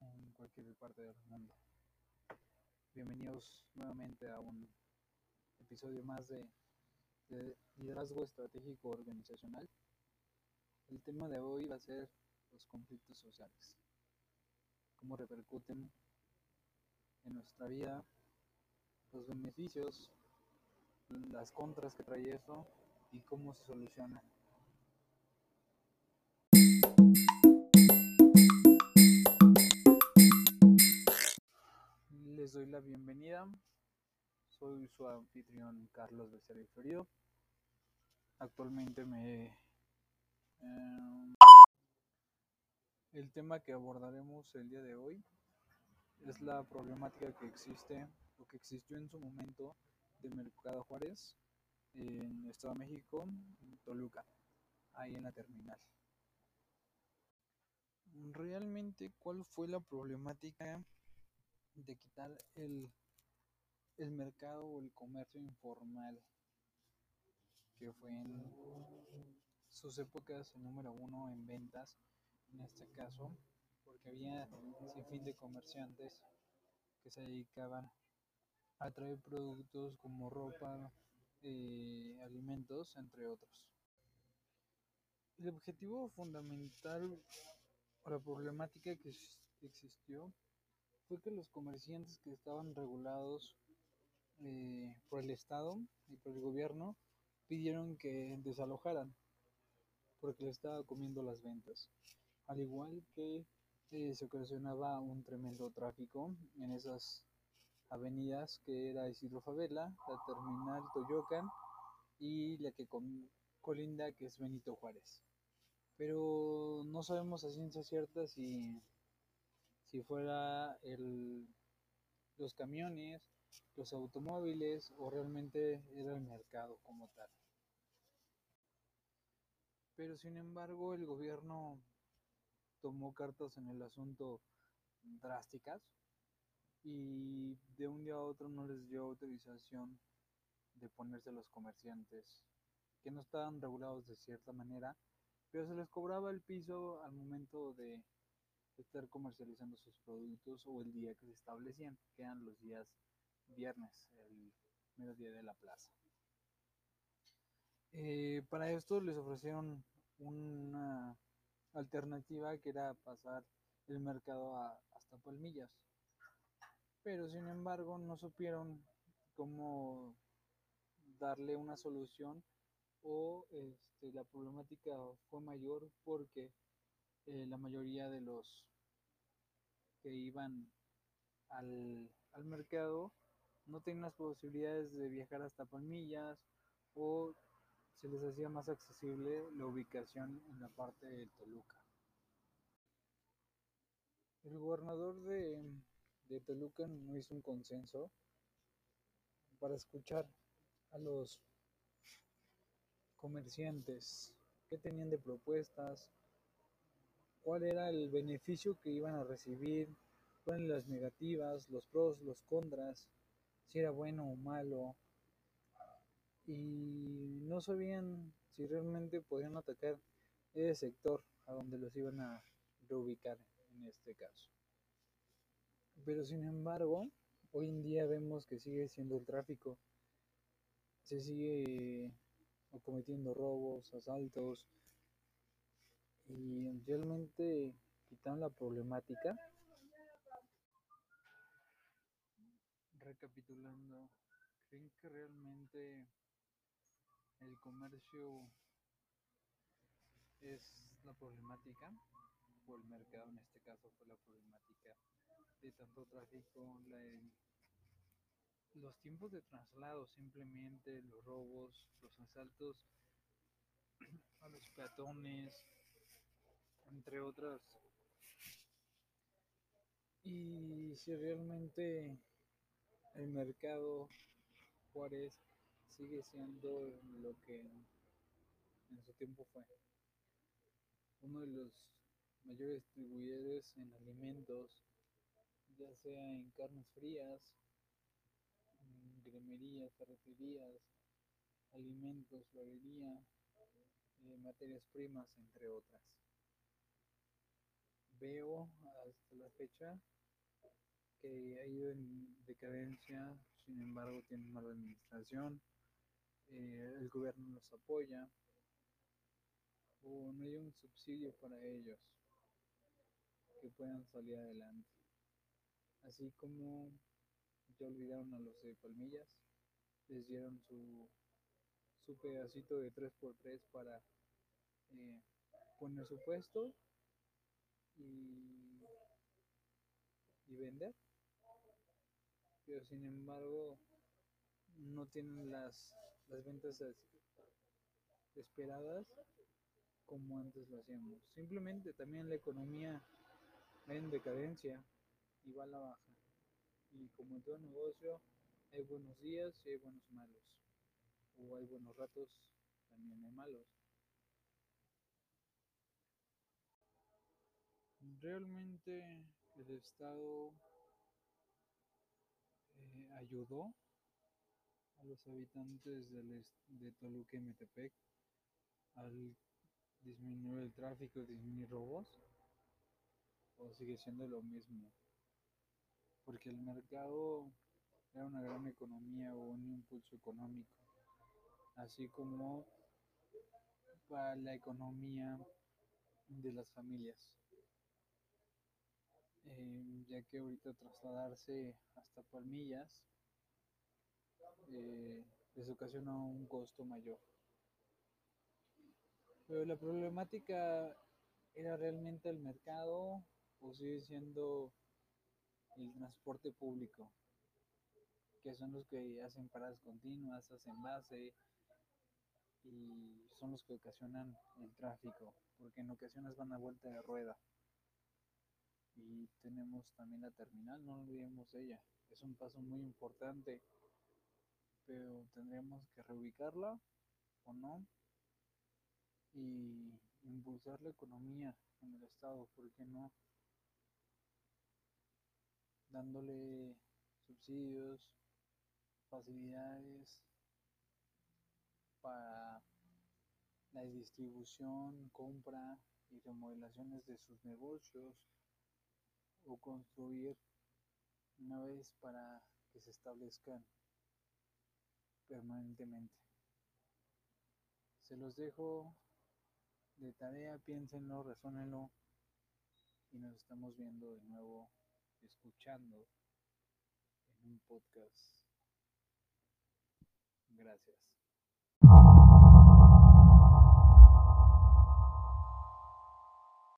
en cualquier parte del mundo. Bienvenidos nuevamente a un episodio más de, de, liderazgo estratégico organizacional. El tema de hoy va a ser los conflictos sociales, cómo repercuten en nuestra vida, los beneficios, las contras que trae eso y cómo se solucionan. Bienvenida. Soy su anfitrión Carlos Becerra Ferido. Actualmente me... Eh, el tema que abordaremos el día de hoy es la problemática que existe o que existió en su momento del Mercado Juárez en Estado de México, en Toluca, ahí en la terminal. Realmente, ¿cuál fue la problemática de quitar el, el mercado o el comercio informal que fue en sus épocas el número uno en ventas en este caso porque había sin fin de comerciantes que se dedicaban a traer productos como ropa, eh, alimentos, entre otros. El objetivo fundamental o la problemática que existió fue que los comerciantes que estaban regulados eh, por el Estado y por el gobierno pidieron que desalojaran porque le estaba comiendo las ventas. Al igual que eh, se ocasionaba un tremendo tráfico en esas avenidas que era Isidro Favela, la terminal Toyocan y la que colinda que es Benito Juárez. Pero no sabemos a ciencia cierta si si fuera el, los camiones, los automóviles o realmente era el mercado como tal. Pero sin embargo el gobierno tomó cartas en el asunto drásticas y de un día a otro no les dio autorización de ponerse los comerciantes que no estaban regulados de cierta manera, pero se les cobraba el piso al momento de estar comercializando sus productos o el día que se establecían, que eran los días viernes, el mediodía de la plaza. Eh, para esto les ofrecieron una alternativa que era pasar el mercado a, hasta Palmillas, pero sin embargo no supieron cómo darle una solución o este, la problemática fue mayor porque eh, la mayoría de los que iban al, al, mercado no tenían las posibilidades de viajar hasta Palmillas o se les hacía más accesible la ubicación en la parte de Toluca. El gobernador de, de Toluca no hizo un consenso para escuchar a los comerciantes que tenían de propuestas, cuál era el beneficio que iban a recibir, cuáles eran las negativas, los pros, los contras, si era bueno o malo. Y no sabían si realmente podían atacar ese sector a donde los iban a reubicar en este caso. Pero sin embargo, hoy en día vemos que sigue siendo el tráfico. Se sigue cometiendo robos, asaltos, y realmente quitaron la problemática. Recapitulando, ¿creen que realmente el comercio es la problemática? O el mercado en este caso fue la problemática de tanto tráfico, la, los tiempos de traslado simplemente, los robos, los asaltos a los peatones, entre otras. Y si realmente el mercado Juárez sigue siendo lo que en su tiempo fue. Uno de los mayores distribuidores en alimentos, ya sea en carnes frías, en gremerías, ferreterías, alimentos, florería, eh, materias primas, entre otras veo hasta la fecha que ha ido en decadencia, sin embargo tienen mala administración, eh, el gobierno los apoya o no hay un subsidio para ellos que puedan salir adelante. Así como ya olvidaron a los de Palmillas, les dieron su, su pedacito de 3x3 para eh, poner su puesto y, vender. Pero sin embargo no tienen las, las ventas esperadas como antes lo hacíamos. Simplemente también la economía en decadencia y va a la baja. Y como en todo negocio, hay buenos días y hay buenos malos. O hay buenos ratos, también hay malos. Realmente el Estado eh, ayudó a los habitantes de Toluca y Metepec al disminuir el tráfico, disminuir robos, o sigue siendo lo mismo. Porque el mercado era una gran economía o un impulso económico, así como para la economía de las familias. Eh, ya que ahorita trasladarse hasta Palmillas eh, les ocasiona un costo mayor. Pero la problemática era realmente el mercado o sigue siendo el transporte público, que son los que hacen paradas continuas, hacen base y son los que ocasionan el tráfico, porque en ocasiones van a vuelta de rueda. Y tenemos también la terminal, no olvidemos ella, es un paso muy importante, pero tendríamos que reubicarla o no y impulsar la economía en el estado, ¿por qué no? Dándole subsidios, facilidades para la distribución, compra y remodelaciones de sus negocios o construir una vez para que se establezcan permanentemente. Se los dejo de tarea, piénsenlo, resónenlo y nos estamos viendo de nuevo, escuchando en un podcast. Gracias.